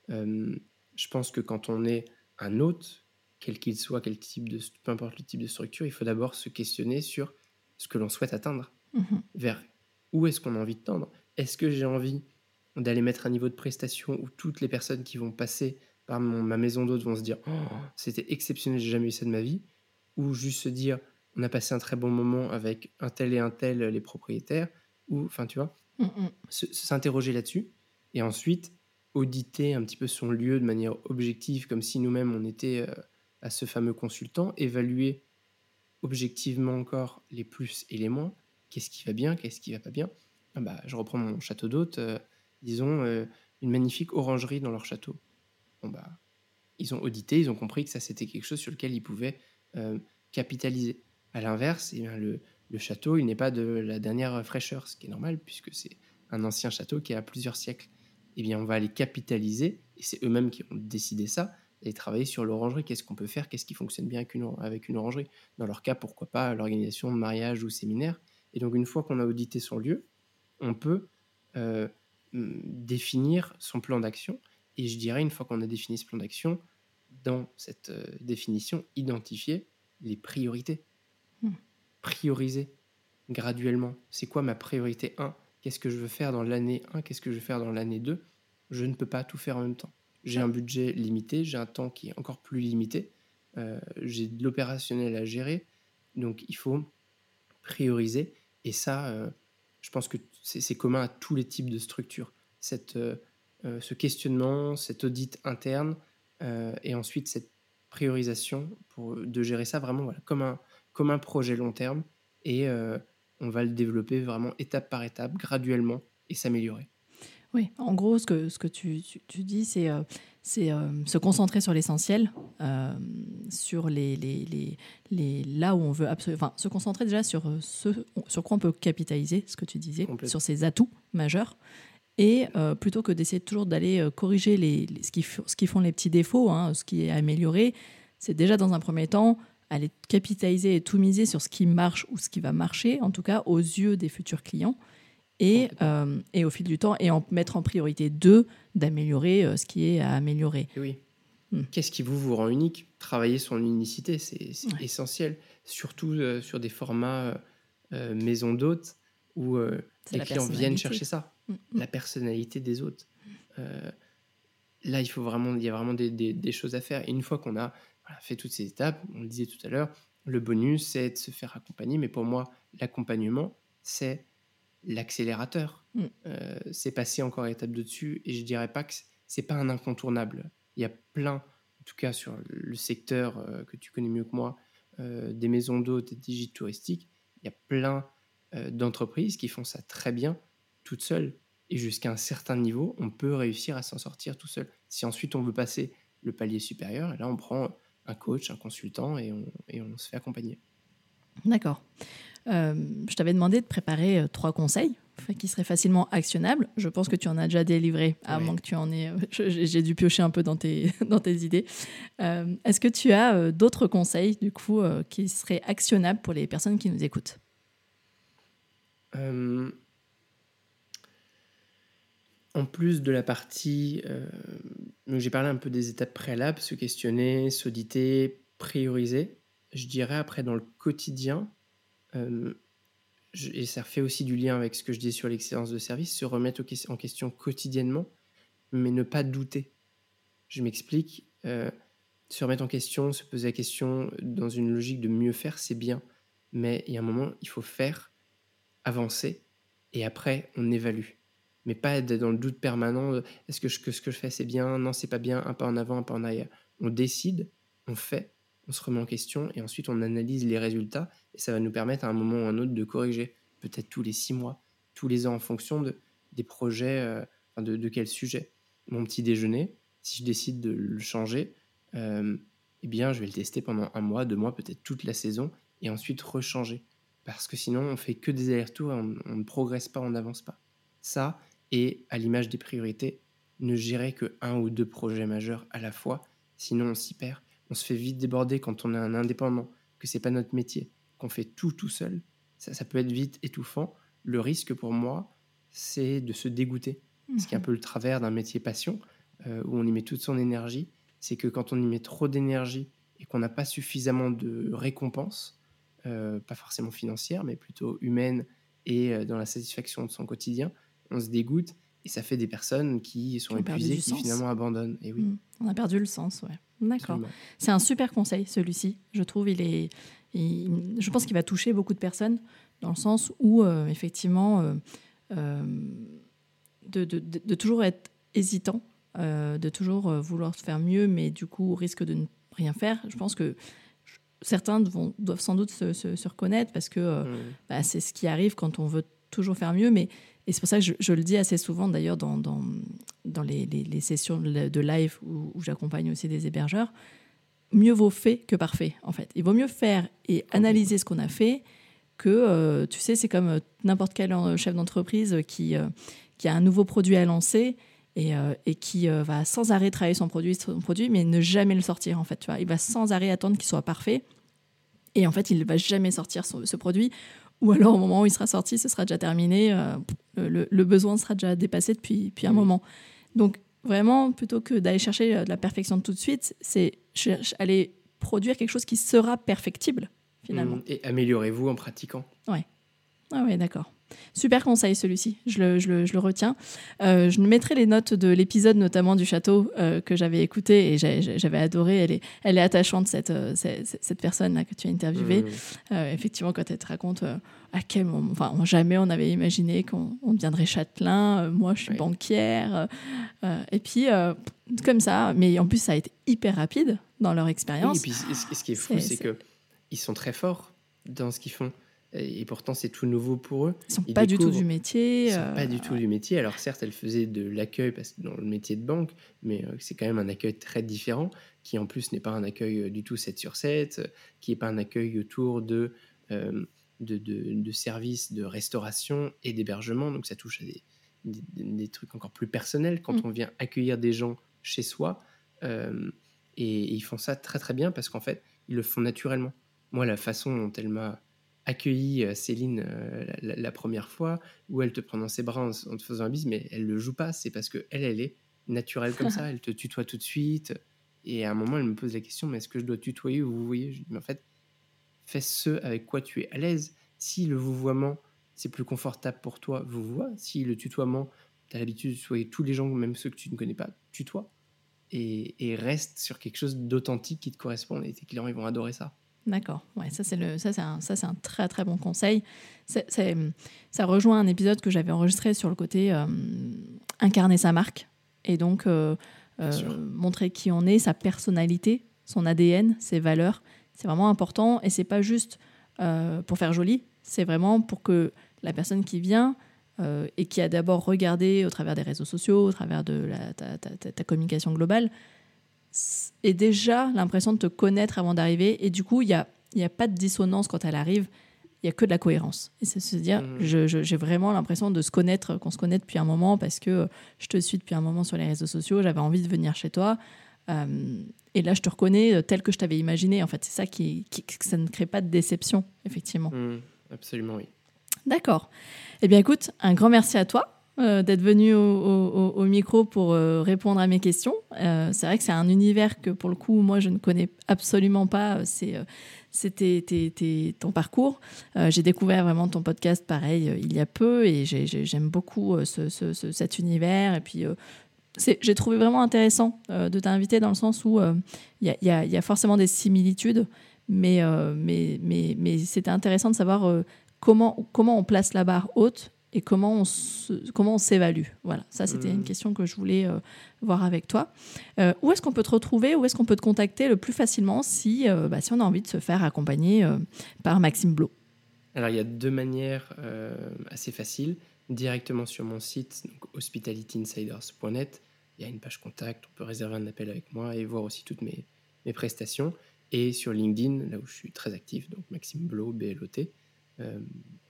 [SPEAKER 2] je pense que quand on est un hôte, quel qu'il soit, quel type de, peu importe le type de structure, il faut d'abord se questionner sur ce que l'on souhaite atteindre, mmh vers où est-ce qu'on a envie de tendre? Est-ce que j'ai envie d'aller mettre un niveau de prestation où toutes les personnes qui vont passer par ma maison d'hôte vont se dire oh, c'était exceptionnel, j'ai jamais eu ça de ma vie, ou juste se dire on a passé un très bon moment avec un tel et un tel les propriétaires, ou enfin tu vois, mm, mm. s'interroger là-dessus, et ensuite auditer un petit peu son lieu de manière objective, comme si nous-mêmes on était euh, à ce fameux consultant, évaluer objectivement encore les plus et les moins, qu'est-ce qui va bien, qu'est-ce qui va pas bien? Ah bah, je reprends mon château d'hôte. Euh, disons, euh, une magnifique orangerie dans leur château. Bon, bah, ils ont audité, ils ont compris que ça, c'était quelque chose sur lequel ils pouvaient euh, capitaliser. À l'inverse, eh le, le, château, il n'est pas de la dernière fraîcheur, ce qui est normal, puisque c'est un ancien château qui a plusieurs siècles. Eh bien, on va les capitaliser, et c'est eux-mêmes qui ont décidé ça, et travailler sur l'orangerie. Qu'est-ce qu'on peut faire? Qu'est-ce qui fonctionne bien avec une, avec une orangerie? Dans leur cas, pourquoi pas l'organisation de mariage ou séminaire. Et donc, une fois qu'on a audité son lieu, on peut euh, définir son plan d'action. Et je dirais, une fois qu'on a défini ce plan d'action, dans cette euh, définition, identifier les priorités. Hmm. Prioriser graduellement. C'est quoi ma priorité 1 Qu'est-ce que je veux faire dans l'année 1 Qu'est-ce que je veux faire dans l'année 2 Je ne peux pas tout faire en même temps. J'ai un budget limité, j'ai un temps qui est encore plus limité. j'ai de l'opérationnel à gérer. Donc il faut prioriser. Et ça, je pense que c'est commun à tous les types de structures. Cette, ce questionnement, cet audit interne et ensuite cette priorisation pour, de gérer ça vraiment voilà, comme, un, comme un projet long terme. Et on va le développer vraiment étape par étape, graduellement, et s'améliorer.
[SPEAKER 1] Oui, en gros, ce que, ce que tu, tu, dis, c'est euh, c'est euh, se concentrer sur l'essentiel, euh, sur les, les, les, les, là où on veut absolument. Enfin, se concentrer déjà sur ce sur quoi on peut capitaliser, ce que tu disais, sur ses atouts majeurs. Et plutôt que d'essayer toujours d'aller corriger les, ce, qui, ce qui font les petits défauts, hein, ce qui est amélioré, c'est déjà dans un premier temps aller capitaliser et tout miser sur ce qui marche ou ce qui va marcher, en tout cas aux yeux des futurs clients, et, euh, et au fil du temps, et en mettre en priorité deux, d'améliorer euh, ce qui est à améliorer.
[SPEAKER 2] oui. Hmm. Qu'est-ce qui vous, vous rend unique? Travailler son unicité, c'est essentiel, surtout euh, sur des formats maison d'hôtes où les clients viennent chercher ça, hmm, hmm. la personnalité des hôtes. là, il faut vraiment, il y a vraiment des, des, choses à faire. Et une fois qu'on a fait toutes ces étapes, on le disait tout à l'heure, le bonus, c'est de se faire accompagner. Mais pour moi, l'accompagnement, c'est l'accélérateur. Mm. Euh, c'est passé encore étape de dessus. Et je dirais pas que c'est pas un incontournable. Il y a plein, en tout cas sur le secteur euh, que tu connais mieux que moi, euh, des maisons d'hôtes et des touristiques, il y a plein d'entreprises qui font ça très bien, toutes seules. Et jusqu'à un certain niveau, on peut réussir à s'en sortir tout seul. Si ensuite on veut passer le palier supérieur, là on prend un coach, un consultant et on, se fait accompagner.
[SPEAKER 1] D'accord. Euh, je t'avais demandé de préparer euh, trois conseils qui seraient facilement actionnables. Je pense que tu en as déjà délivré, à moins que tu en aies. J'ai dû piocher un peu dans tes, dans tes idées. Euh, est-ce que tu as d'autres conseils, du coup, qui seraient actionnables pour les personnes qui nous écoutent?
[SPEAKER 2] En plus de la partie j'ai parlé un peu des étapes préalables, se questionner, s'auditer, prioriser. Je dirais après dans le quotidien, euh, et ça fait aussi du lien avec ce que je dis sur l'excellence de service, se remettre en question quotidiennement, mais ne pas douter. Je m'explique, euh, se remettre en question, se poser la question dans une logique de mieux faire, c'est bien. Mais il y a un moment, il faut faire, avancer, et après, on évalue mais pas être dans le doute permanent est-ce que, ce que je fais c'est bien, non c'est pas bien, un pas en avant, un pas en arrière. On décide, on fait, on se remet en question et ensuite on analyse les résultats et ça va nous permettre à un moment ou à un autre de corriger, peut-être tous les six mois, tous les ans en fonction de, des projets, euh, de, quel sujet. Mon petit déjeuner, si je décide de le changer, euh, eh bien je vais le tester pendant un mois, deux mois, peut-être toute la saison et ensuite rechanger. Parce que sinon on fait que des allers-retours et on, on ne progresse pas, on n'avance pas. Ça, et, à l'image des priorités, ne gérer que un ou deux projets majeurs à la fois, sinon on s'y perd. On se fait vite déborder quand on est un indépendant, que c'est pas notre métier, qu'on fait tout tout seul. Ça, peut être vite étouffant. Le risque pour moi, c'est de se dégoûter. Ce qui est un mhm. peu le travers d'un métier passion, euh, où on y met toute son énergie, c'est que quand on y met trop d'énergie et qu'on n'a pas suffisamment de récompenses, euh, pas forcément financières, mais plutôt humaines et euh, dans la satisfaction de son quotidien, on se dégoûte et ça fait des personnes qui sont épuisées, qui finalement abandonnent. Et oui.
[SPEAKER 1] Mmh. On a perdu le sens, ouais. D'accord. C'est un super conseil, celui-ci. Je trouve, il est, je pense qu'il va toucher beaucoup de personnes dans le sens où, euh, effectivement, euh, euh, de, de, de, toujours être hésitant, de toujours vouloir faire mieux, mais du coup, au risque de ne rien faire. Je pense que certains vont, doivent sans doute se, se, reconnaître parce que mmh. bah, c'est ce qui arrive quand on veut toujours faire mieux, mais et c'est pour ça que je, le dis assez souvent d'ailleurs dans, dans, dans les, les, sessions de live où, j'accompagne aussi des hébergeurs. Mieux vaut fait que parfait, en fait. Il vaut mieux faire et analyser ce qu'on a fait que, euh, tu sais, c'est comme euh, n'importe quel euh, chef d'entreprise qui, qui a un nouveau produit à lancer et, et qui va sans arrêt travailler son produit, son produit, mais ne jamais le sortir, en fait. Tu vois. Il va sans arrêt attendre qu'il soit parfait. Et en fait, il ne va jamais sortir ce produit ou alors au moment où il sera sorti, ce sera déjà terminé, euh, le, besoin sera déjà dépassé depuis, depuis un moment. Donc vraiment, plutôt que d'aller chercher euh, de la perfection tout de suite, c'est aller produire quelque chose qui sera perfectible finalement. Mmh.
[SPEAKER 2] Et améliorez-vous en pratiquant.
[SPEAKER 1] Ouais. Ah ouais, d'accord. Super conseil celui-ci, je le, je le, je le retiens. Euh, je mettrai les notes de l'épisode notamment du château euh, que j'avais écouté et j'avais adoré. Elle est, elle est attachante, cette, euh, cette, cette personne-là que tu as interviewée. Mmh. effectivement, quand elle te raconte à quel moment, enfin jamais on avait imaginé qu'on deviendrait châtelain, moi je suis banquière. et puis comme ça, mais en plus ça a été hyper rapide dans leur expérience.
[SPEAKER 2] et puis ce qui est fou, c'est qu'ils sont très forts dans ce qu'ils font et pourtant c'est tout nouveau pour eux.
[SPEAKER 1] Ils sont pas du tout du métier.
[SPEAKER 2] Ils sont pas du tout du métier. Alors certes, elle faisait de l'accueil parce que dans le métier de banque, mais euh, c'est quand même un accueil très différent, qui en plus n'est pas un accueil euh, du tout 7 sur 7, qui n'est pas un accueil autour de, euh, de, de, services de restauration et d'hébergement. Donc ça touche à des, des, trucs encore plus personnels quand mm. on vient accueillir des gens chez soi. et, ils font ça très très bien parce qu'en fait, ils le font naturellement. Moi, la façon dont elle m'a accueilli euh, Céline euh, la, première fois, où elle te prend dans ses bras en, te faisant un bise, mais elle le joue pas, c'est parce que elle, elle est naturelle comme ça, elle te tutoie tout de suite. Et à un moment, elle me pose la question, mais est-ce que je dois tutoyer ou vous voyez? Je dis, mais en fait, fais ce avec quoi tu es à l'aise. Si le vouvoiement, c'est plus confortable pour toi, vous vois. Si le tutoiement, tu as l'habitude de tutoyer tous les gens, même ceux que tu ne connais pas, tutoie. Et, et reste sur quelque chose d'authentique qui te correspond. Et tes clients, ils vont adorer ça.
[SPEAKER 1] D'accord. Ouais, ça c'est un, un très très bon conseil. Ça rejoint un épisode que j'avais enregistré sur le côté euh, incarner sa marque et donc euh, euh, montrer qui on est, sa personnalité, son ADN, ses valeurs. C'est vraiment important et c'est pas juste pour faire joli. C'est vraiment pour que la personne qui vient et qui a d'abord regardé au travers des réseaux sociaux, au travers de la, ta, ta, ta communication globale, et déjà l'impression de te connaître avant d'arriver. Et du coup, il n'y a, y a pas de dissonance quand elle arrive. Il n'y a que de la cohérence. Et c'est se dire, mmh. j'ai vraiment l'impression de se connaître, qu'on se connaît depuis un moment parce que je te suis depuis un moment sur les réseaux sociaux, j'avais envie de venir chez toi. Euh, et là, je te reconnais tel que je t'avais imaginé. En fait, c'est ça qui, qui, ça ne crée pas de déception, effectivement.
[SPEAKER 2] Mmh, absolument, oui.
[SPEAKER 1] D'accord. Eh bien, écoute, un grand merci à toi. Euh, d'être venu au, micro pour euh, répondre à mes questions. Euh, c'est vrai que c'est un univers que pour le coup, moi, je ne connais absolument pas. C'est c'était ton parcours. j'ai découvert vraiment ton podcast pareil il y a peu et j'aime beaucoup cet univers. Et puis, j'ai trouvé vraiment intéressant de t'inviter dans le sens où il y, y, a forcément des similitudes, mais, mais, mais, mais c'était intéressant de savoir comment, comment on place la barre haute et comment on, comment on s'évalue Voilà, ça c'était une mmh. question que je voulais euh, voir avec toi. Euh, où est-ce qu'on peut te retrouver? Où est-ce qu'on peut te contacter le plus facilement si, euh, bah, si on a envie de se faire accompagner par Maxime Blo
[SPEAKER 2] Alors il y a deux manières assez faciles. Directement sur mon site, hospitalityinsiders.net, il y a une page contact, on peut réserver un appel avec moi et voir aussi toutes mes, mes prestations. Et sur LinkedIn, là où je suis très actif, donc Maxime Blo, BLOT.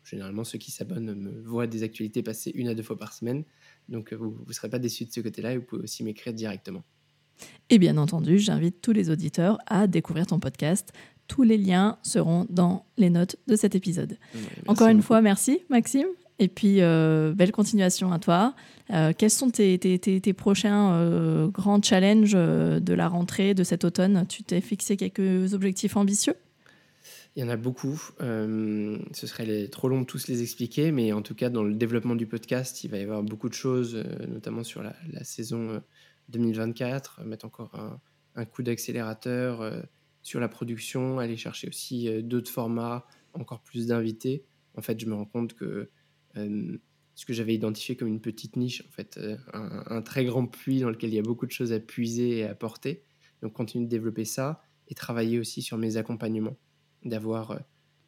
[SPEAKER 2] Généralement, ceux qui s'abonnent me voient des actualités passer une à deux fois par semaine. Donc, euh, vous ne serez pas déçus de ce côté-là et vous pouvez aussi m'écrire directement.
[SPEAKER 1] Et bien entendu, j'invite tous les auditeurs à découvrir ton podcast. Tous les liens seront dans les notes de cet épisode. Encore une fois, merci Maxime. Et puis, euh, belle continuation à toi. Euh, quels sont tes, tes, tes, prochains grands challenges de la rentrée de cet automne? Tu t'es fixé quelques objectifs ambitieux?
[SPEAKER 2] Il y en a beaucoup. Euh, ce serait trop long de tous les expliquer, mais en tout cas, dans le développement du podcast, il va y avoir beaucoup de choses, euh, notamment sur la, saison 2024, euh, mettre encore un, coup d'accélérateur sur la production, aller chercher aussi d'autres formats, encore plus d'invités. En fait, je me rends compte que ce que j'avais identifié comme une petite niche, en fait, un, un, très grand puits dans lequel il y a beaucoup de choses à puiser et à porter. Donc, continuer de développer ça et travailler aussi sur mes accompagnements d'avoir euh,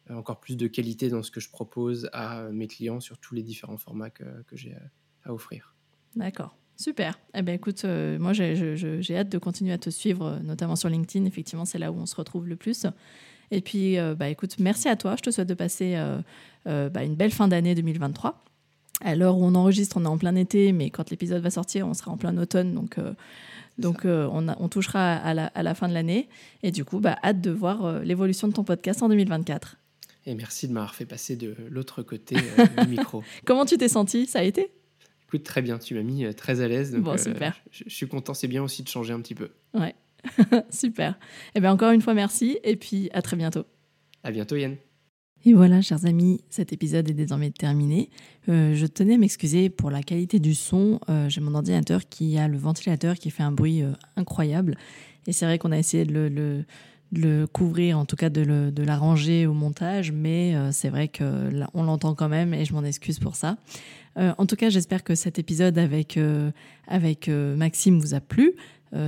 [SPEAKER 2] encore plus de qualité dans ce que je propose à mes clients sur tous les différents formats que, que j'ai à offrir.
[SPEAKER 1] D'accord. Super. Eh bien, écoute, euh, moi, j'ai hâte de continuer à te suivre, euh, notamment sur LinkedIn. Effectivement, c'est là où on se retrouve le plus. Et puis, bah, écoute, merci à toi. Je te souhaite de passer bah, une belle fin d'année 2023. À l'heure où on enregistre, on est en plein été, mais quand l'épisode va sortir, on sera en plein automne. Donc, donc, euh, on, touchera à la, fin de l'année. Et du coup, bah, hâte de voir euh, l'évolution de ton podcast en 2024.
[SPEAKER 2] Et merci de m'avoir fait passer de l'autre côté euh, du micro.
[SPEAKER 1] Comment tu t'es senti? Ça a été?
[SPEAKER 2] Écoute, très bien. Tu m'as mis très à l'aise.
[SPEAKER 1] bon, super.
[SPEAKER 2] Je, suis content. C'est bien aussi de changer un petit peu.
[SPEAKER 1] Ouais. super. Et eh bien, encore une fois, merci. Et puis, à très bientôt.
[SPEAKER 2] À bientôt, Yann.
[SPEAKER 1] Et voilà, chers amis, cet épisode est désormais terminé. Euh, je tenais à m'excuser pour la qualité du son. Euh, j'ai mon ordinateur qui a le ventilateur qui fait un bruit euh, incroyable. Et c'est vrai qu'on a essayé de le, couvrir, en tout cas de, l'arranger au montage, mais c'est vrai qu'on l'entend quand même et je m'en excuse pour ça. en tout cas, j'espère que cet épisode avec, Maxime vous a plu.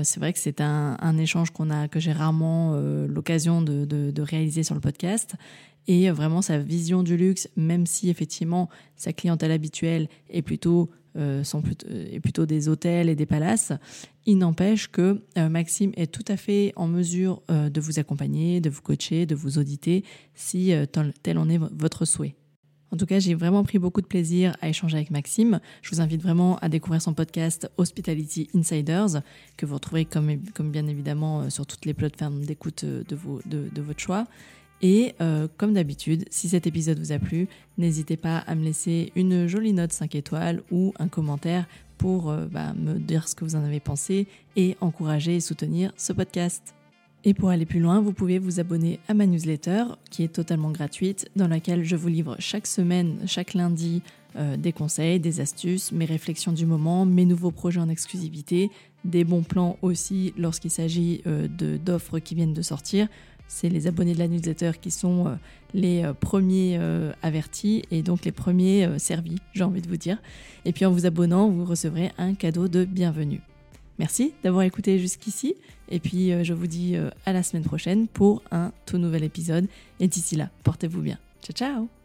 [SPEAKER 1] c'est vrai que c'est un, échange qu'on a, que j'ai rarement l'occasion de, réaliser sur le podcast et vraiment sa vision du luxe, même si effectivement sa clientèle habituelle est plutôt, euh, sont plutôt, euh, est plutôt des hôtels et des palaces, il n'empêche que euh, Maxime est tout à fait en mesure de vous accompagner, de vous coacher, de vous auditer si tel en est votre souhait. En tout cas, j'ai vraiment pris beaucoup de plaisir à échanger avec Maxime. Je vous invite vraiment à découvrir son podcast Hospitality Insiders, que vous retrouverez comme, comme bien évidemment sur toutes les plateformes d'écoute de, de, de votre choix. Et euh, comme d'habitude, si cet épisode vous a plu, n'hésitez pas à me laisser une jolie note 5 étoiles ou un commentaire pour euh, bah, me dire ce que vous en avez pensé et encourager et soutenir ce podcast. Et pour aller plus loin, vous pouvez vous abonner à ma newsletter qui est totalement gratuite, dans laquelle je vous livre chaque semaine, chaque lundi, euh, des conseils, des astuces, mes réflexions du moment, mes nouveaux projets en exclusivité, des bons plans aussi lorsqu'il s'agit d'offres qui viennent de sortir c'est les abonnés de la newsletter qui sont euh, les euh, premiers euh, avertis et donc les premiers servis, j'ai envie de vous dire. Et puis en vous abonnant, vous recevrez un cadeau de bienvenue. Merci d'avoir écouté jusqu'ici et puis je vous dis à la semaine prochaine pour un tout nouvel épisode et d'ici là, portez-vous bien. Ciao ciao